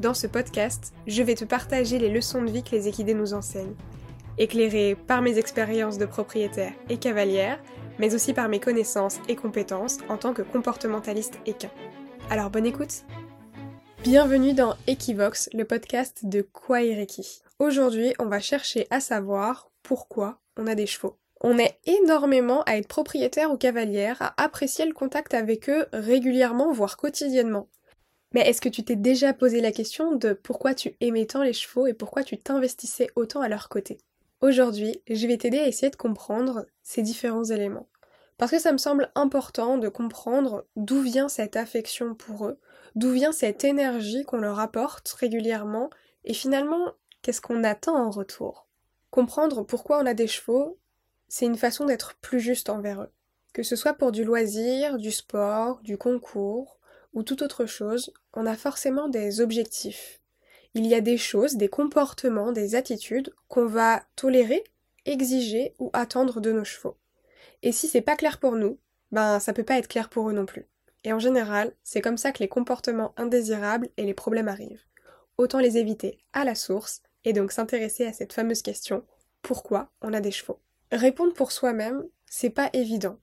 dans ce podcast, je vais te partager les leçons de vie que les équidés nous enseignent, éclairées par mes expériences de propriétaire et cavalière, mais aussi par mes connaissances et compétences en tant que comportementaliste équin. Alors bonne écoute Bienvenue dans Equivox, le podcast de Kwaireki. Aujourd'hui, on va chercher à savoir pourquoi on a des chevaux. On est énormément à être propriétaire ou cavalière, à apprécier le contact avec eux régulièrement, voire quotidiennement. Mais est-ce que tu t'es déjà posé la question de pourquoi tu aimais tant les chevaux et pourquoi tu t'investissais autant à leur côté? Aujourd'hui, je vais t'aider à essayer de comprendre ces différents éléments. Parce que ça me semble important de comprendre d'où vient cette affection pour eux, d'où vient cette énergie qu'on leur apporte régulièrement, et finalement, qu'est-ce qu'on attend en retour? Comprendre pourquoi on a des chevaux, c'est une façon d'être plus juste envers eux. Que ce soit pour du loisir, du sport, du concours, ou toute autre chose, on a forcément des objectifs. Il y a des choses, des comportements, des attitudes qu'on va tolérer, exiger ou attendre de nos chevaux. Et si c'est pas clair pour nous, ben ça peut pas être clair pour eux non plus. Et en général, c'est comme ça que les comportements indésirables et les problèmes arrivent. Autant les éviter à la source et donc s'intéresser à cette fameuse question pourquoi on a des chevaux? Répondre pour soi-même, c'est pas évident.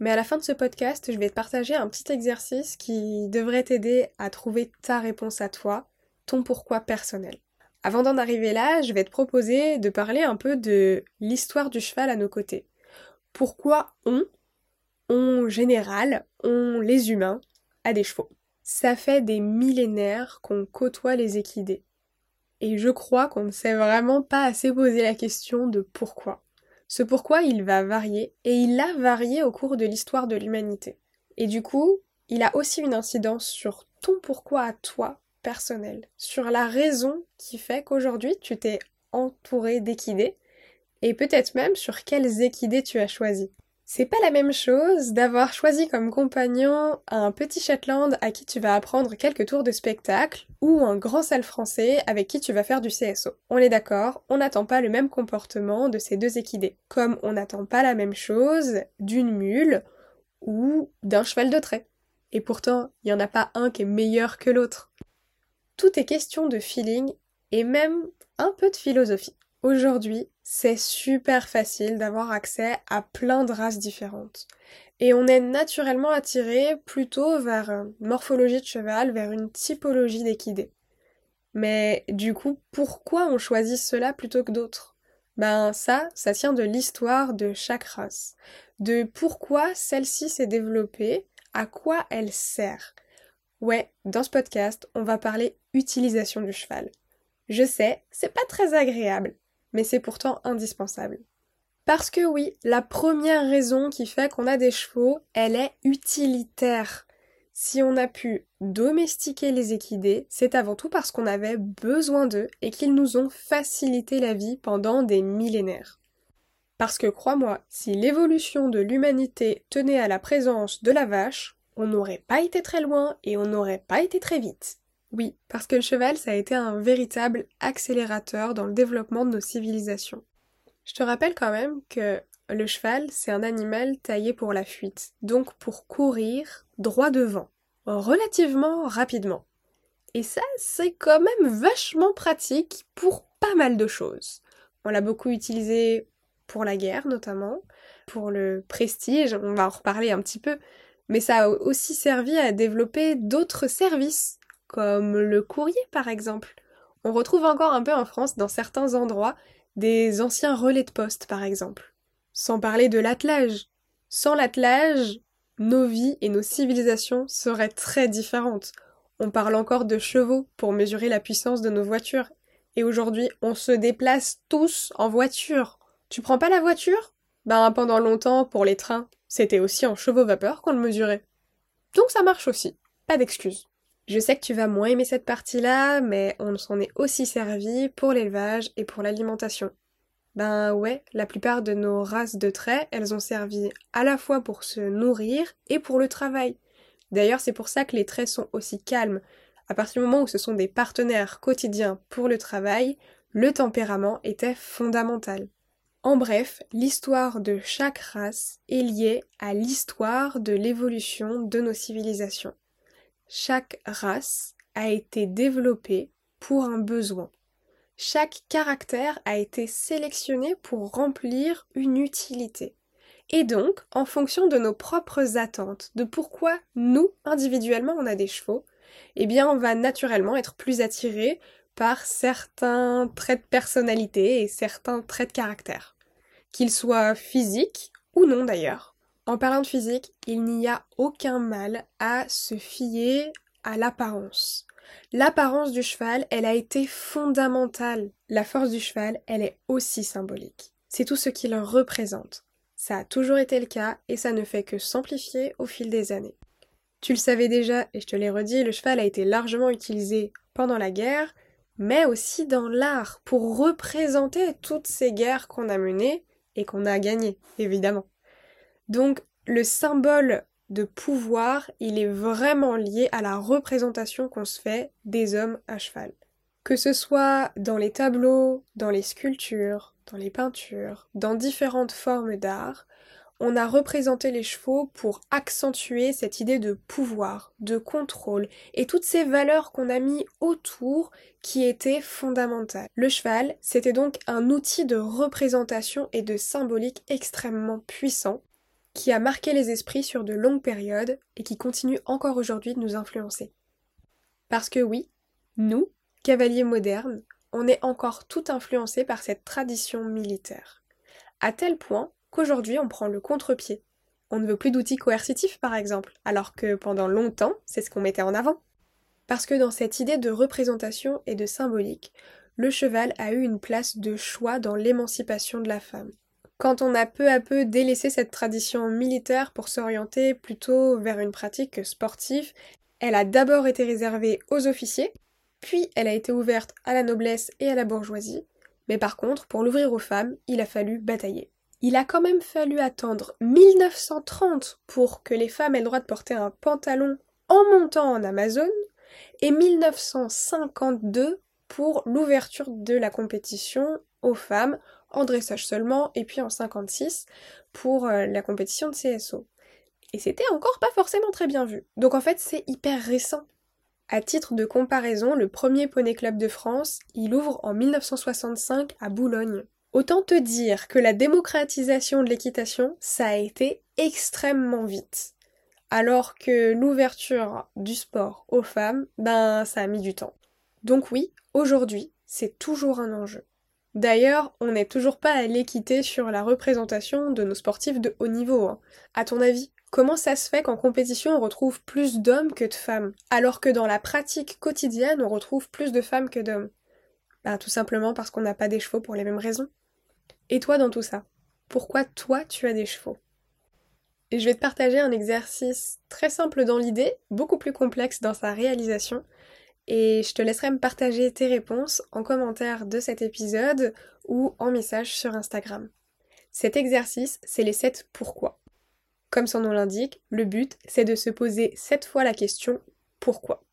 Mais à la fin de ce podcast, je vais te partager un petit exercice qui devrait t'aider à trouver ta réponse à toi, ton pourquoi personnel. Avant d'en arriver là, je vais te proposer de parler un peu de l'histoire du cheval à nos côtés. Pourquoi on, en général, on les humains, a des chevaux Ça fait des millénaires qu'on côtoie les équidés. Et je crois qu'on ne s'est vraiment pas assez posé la question de pourquoi. Ce pourquoi il va varier, et il a varié au cours de l'histoire de l'humanité. Et du coup, il a aussi une incidence sur ton pourquoi à toi, personnel, sur la raison qui fait qu'aujourd'hui tu t'es entouré d'équidés, et peut-être même sur quels équidés tu as choisi. C'est pas la même chose d'avoir choisi comme compagnon un petit Shetland à qui tu vas apprendre quelques tours de spectacle ou un grand sale français avec qui tu vas faire du CSO. On est d'accord, on n'attend pas le même comportement de ces deux équidés. Comme on n'attend pas la même chose d'une mule ou d'un cheval de trait. Et pourtant, il n'y en a pas un qui est meilleur que l'autre. Tout est question de feeling et même un peu de philosophie. Aujourd'hui, c'est super facile d'avoir accès à plein de races différentes. Et on est naturellement attiré plutôt vers une morphologie de cheval, vers une typologie d'équidé. Mais du coup, pourquoi on choisit cela plutôt que d'autres? Ben ça, ça tient de l'histoire de chaque race, de pourquoi celle-ci s'est développée, à quoi elle sert. Ouais, dans ce podcast, on va parler utilisation du cheval. Je sais, c'est pas très agréable, mais c'est pourtant indispensable. Parce que oui, la première raison qui fait qu'on a des chevaux, elle est utilitaire. Si on a pu domestiquer les équidés, c'est avant tout parce qu'on avait besoin d'eux et qu'ils nous ont facilité la vie pendant des millénaires. Parce que crois-moi, si l'évolution de l'humanité tenait à la présence de la vache, on n'aurait pas été très loin et on n'aurait pas été très vite. Oui, parce que le cheval, ça a été un véritable accélérateur dans le développement de nos civilisations. Je te rappelle quand même que le cheval, c'est un animal taillé pour la fuite, donc pour courir droit devant, relativement rapidement. Et ça, c'est quand même vachement pratique pour pas mal de choses. On l'a beaucoup utilisé pour la guerre notamment, pour le prestige, on va en reparler un petit peu, mais ça a aussi servi à développer d'autres services comme le courrier par exemple. On retrouve encore un peu en France dans certains endroits des anciens relais de poste par exemple. Sans parler de l'attelage. Sans l'attelage, nos vies et nos civilisations seraient très différentes. On parle encore de chevaux pour mesurer la puissance de nos voitures. Et aujourd'hui, on se déplace tous en voiture. Tu prends pas la voiture? Ben pendant longtemps, pour les trains, c'était aussi en chevaux vapeur qu'on le mesurait. Donc ça marche aussi. Pas d'excuses. Je sais que tu vas moins aimer cette partie-là, mais on s'en est aussi servi pour l'élevage et pour l'alimentation. Ben ouais, la plupart de nos races de traits, elles ont servi à la fois pour se nourrir et pour le travail. D'ailleurs, c'est pour ça que les traits sont aussi calmes. À partir du moment où ce sont des partenaires quotidiens pour le travail, le tempérament était fondamental. En bref, l'histoire de chaque race est liée à l'histoire de l'évolution de nos civilisations. Chaque race a été développée pour un besoin. Chaque caractère a été sélectionné pour remplir une utilité. Et donc, en fonction de nos propres attentes, de pourquoi nous, individuellement, on a des chevaux, eh bien, on va naturellement être plus attiré par certains traits de personnalité et certains traits de caractère. Qu'ils soient physiques ou non d'ailleurs. En parlant de physique, il n'y a aucun mal à se fier à l'apparence. L'apparence du cheval, elle a été fondamentale. La force du cheval, elle est aussi symbolique. C'est tout ce qu'il représente. Ça a toujours été le cas et ça ne fait que s'amplifier au fil des années. Tu le savais déjà, et je te l'ai redit, le cheval a été largement utilisé pendant la guerre, mais aussi dans l'art, pour représenter toutes ces guerres qu'on a menées et qu'on a gagnées, évidemment. Donc le symbole de pouvoir, il est vraiment lié à la représentation qu'on se fait des hommes à cheval. Que ce soit dans les tableaux, dans les sculptures, dans les peintures, dans différentes formes d'art, on a représenté les chevaux pour accentuer cette idée de pouvoir, de contrôle et toutes ces valeurs qu'on a mis autour qui étaient fondamentales. Le cheval, c'était donc un outil de représentation et de symbolique extrêmement puissant qui a marqué les esprits sur de longues périodes et qui continue encore aujourd'hui de nous influencer. Parce que oui, nous, cavaliers modernes, on est encore tout influencé par cette tradition militaire. À tel point qu'aujourd'hui on prend le contre-pied. On ne veut plus d'outils coercitifs par exemple, alors que pendant longtemps c'est ce qu'on mettait en avant. Parce que dans cette idée de représentation et de symbolique, le cheval a eu une place de choix dans l'émancipation de la femme. Quand on a peu à peu délaissé cette tradition militaire pour s'orienter plutôt vers une pratique sportive, elle a d'abord été réservée aux officiers, puis elle a été ouverte à la noblesse et à la bourgeoisie, mais par contre, pour l'ouvrir aux femmes, il a fallu batailler. Il a quand même fallu attendre 1930 pour que les femmes aient le droit de porter un pantalon en montant en Amazon, et 1952 pour l'ouverture de la compétition aux femmes en dressage seulement, et puis en 56 pour euh, la compétition de CSO. Et c'était encore pas forcément très bien vu. Donc en fait, c'est hyper récent. À titre de comparaison, le premier poney club de France, il ouvre en 1965 à Boulogne. Autant te dire que la démocratisation de l'équitation, ça a été extrêmement vite. Alors que l'ouverture du sport aux femmes, ben ça a mis du temps. Donc oui, aujourd'hui, c'est toujours un enjeu. D'ailleurs, on n'est toujours pas à l'équité sur la représentation de nos sportifs de haut niveau. Hein. À ton avis, comment ça se fait qu'en compétition on retrouve plus d'hommes que de femmes, alors que dans la pratique quotidienne on retrouve plus de femmes que d'hommes? Ben tout simplement parce qu'on n'a pas des chevaux pour les mêmes raisons. Et toi dans tout ça Pourquoi toi tu as des chevaux? Et je vais te partager un exercice très simple dans l'idée, beaucoup plus complexe dans sa réalisation, et je te laisserai me partager tes réponses en commentaire de cet épisode ou en message sur Instagram. Cet exercice, c'est les 7 pourquoi. Comme son nom l'indique, le but, c'est de se poser 7 fois la question pourquoi.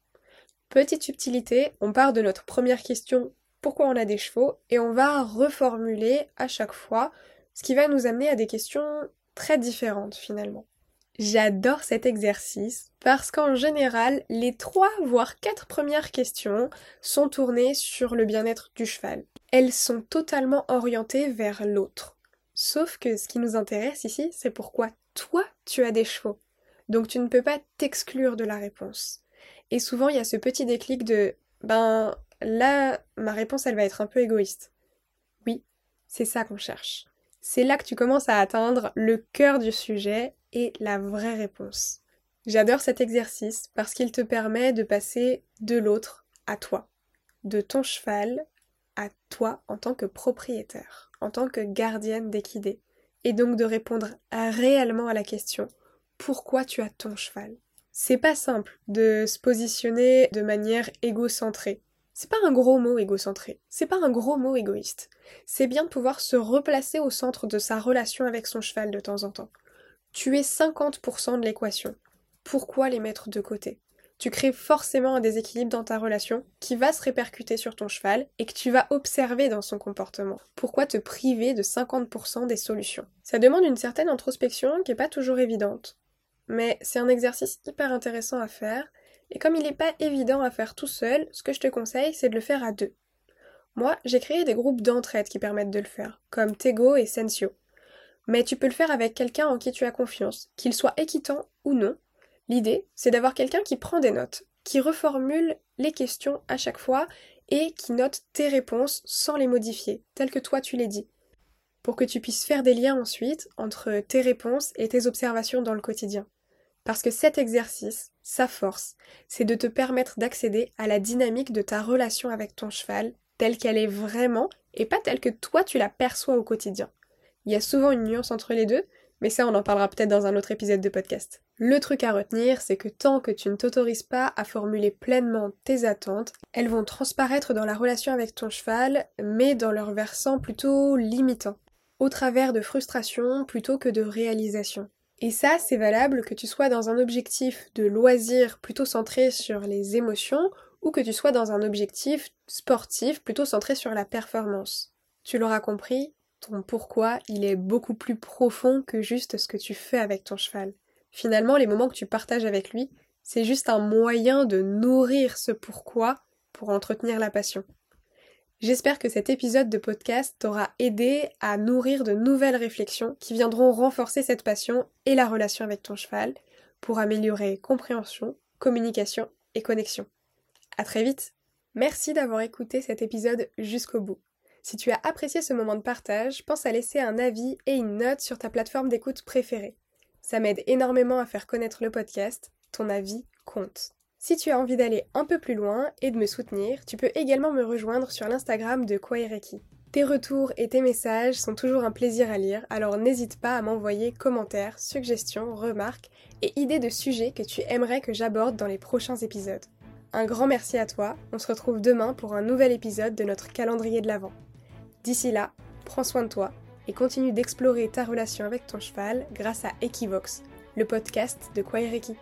Petite subtilité, on part de notre première question pourquoi on a des chevaux et on va reformuler à chaque fois, ce qui va nous amener à des questions très différentes finalement. J'adore cet exercice parce qu'en général, les trois voire quatre premières questions sont tournées sur le bien-être du cheval. Elles sont totalement orientées vers l'autre. Sauf que ce qui nous intéresse ici, c'est pourquoi toi tu as des chevaux. Donc tu ne peux pas t'exclure de la réponse. Et souvent il y a ce petit déclic de ben là ma réponse elle va être un peu égoïste. Oui, c'est ça qu'on cherche. C'est là que tu commences à atteindre le cœur du sujet et la vraie réponse. J'adore cet exercice parce qu'il te permet de passer de l'autre à toi, de ton cheval à toi en tant que propriétaire, en tant que gardienne d'équidés, et donc de répondre réellement à la question pourquoi tu as ton cheval? C'est pas simple de se positionner de manière égocentrée. C'est pas un gros mot égocentré, c'est pas un gros mot égoïste. C'est bien de pouvoir se replacer au centre de sa relation avec son cheval de temps en temps. Tu es 50% de l'équation. Pourquoi les mettre de côté? Tu crées forcément un déséquilibre dans ta relation qui va se répercuter sur ton cheval et que tu vas observer dans son comportement. Pourquoi te priver de 50% des solutions? Ça demande une certaine introspection qui n'est pas toujours évidente. Mais c'est un exercice hyper intéressant à faire et comme il n'est pas évident à faire tout seul, ce que je te conseille, c'est de le faire à deux. Moi, j'ai créé des groupes d'entraide qui permettent de le faire, comme Tego et Sensio. Mais tu peux le faire avec quelqu'un en qui tu as confiance, qu'il soit équitant ou non. L'idée, c'est d'avoir quelqu'un qui prend des notes, qui reformule les questions à chaque fois et qui note tes réponses sans les modifier, telles que toi tu les dis, pour que tu puisses faire des liens ensuite entre tes réponses et tes observations dans le quotidien. Parce que cet exercice, sa force, c'est de te permettre d'accéder à la dynamique de ta relation avec ton cheval, telle qu'elle est vraiment, et pas telle que toi tu la perçois au quotidien. Il y a souvent une nuance entre les deux, mais ça on en parlera peut-être dans un autre épisode de podcast. Le truc à retenir, c'est que tant que tu ne t'autorises pas à formuler pleinement tes attentes, elles vont transparaître dans la relation avec ton cheval, mais dans leur versant plutôt limitant, au travers de frustration plutôt que de réalisation. Et ça, c'est valable que tu sois dans un objectif de loisir plutôt centré sur les émotions ou que tu sois dans un objectif sportif plutôt centré sur la performance. Tu l'auras compris, pourquoi, il est beaucoup plus profond que juste ce que tu fais avec ton cheval. Finalement, les moments que tu partages avec lui, c'est juste un moyen de nourrir ce pourquoi pour entretenir la passion. J'espère que cet épisode de podcast t'aura aidé à nourrir de nouvelles réflexions qui viendront renforcer cette passion et la relation avec ton cheval pour améliorer compréhension, communication et connexion. À très vite! Merci d'avoir écouté cet épisode jusqu'au bout. Si tu as apprécié ce moment de partage, pense à laisser un avis et une note sur ta plateforme d'écoute préférée. Ça m'aide énormément à faire connaître le podcast, ton avis compte. Si tu as envie d'aller un peu plus loin et de me soutenir, tu peux également me rejoindre sur l'Instagram de Kwaireki. Tes retours et tes messages sont toujours un plaisir à lire, alors n'hésite pas à m'envoyer commentaires, suggestions, remarques et idées de sujets que tu aimerais que j'aborde dans les prochains épisodes. Un grand merci à toi, on se retrouve demain pour un nouvel épisode de notre calendrier de l'Avent. D'ici là, prends soin de toi et continue d'explorer ta relation avec ton cheval grâce à Equivox, le podcast de Kwaireki.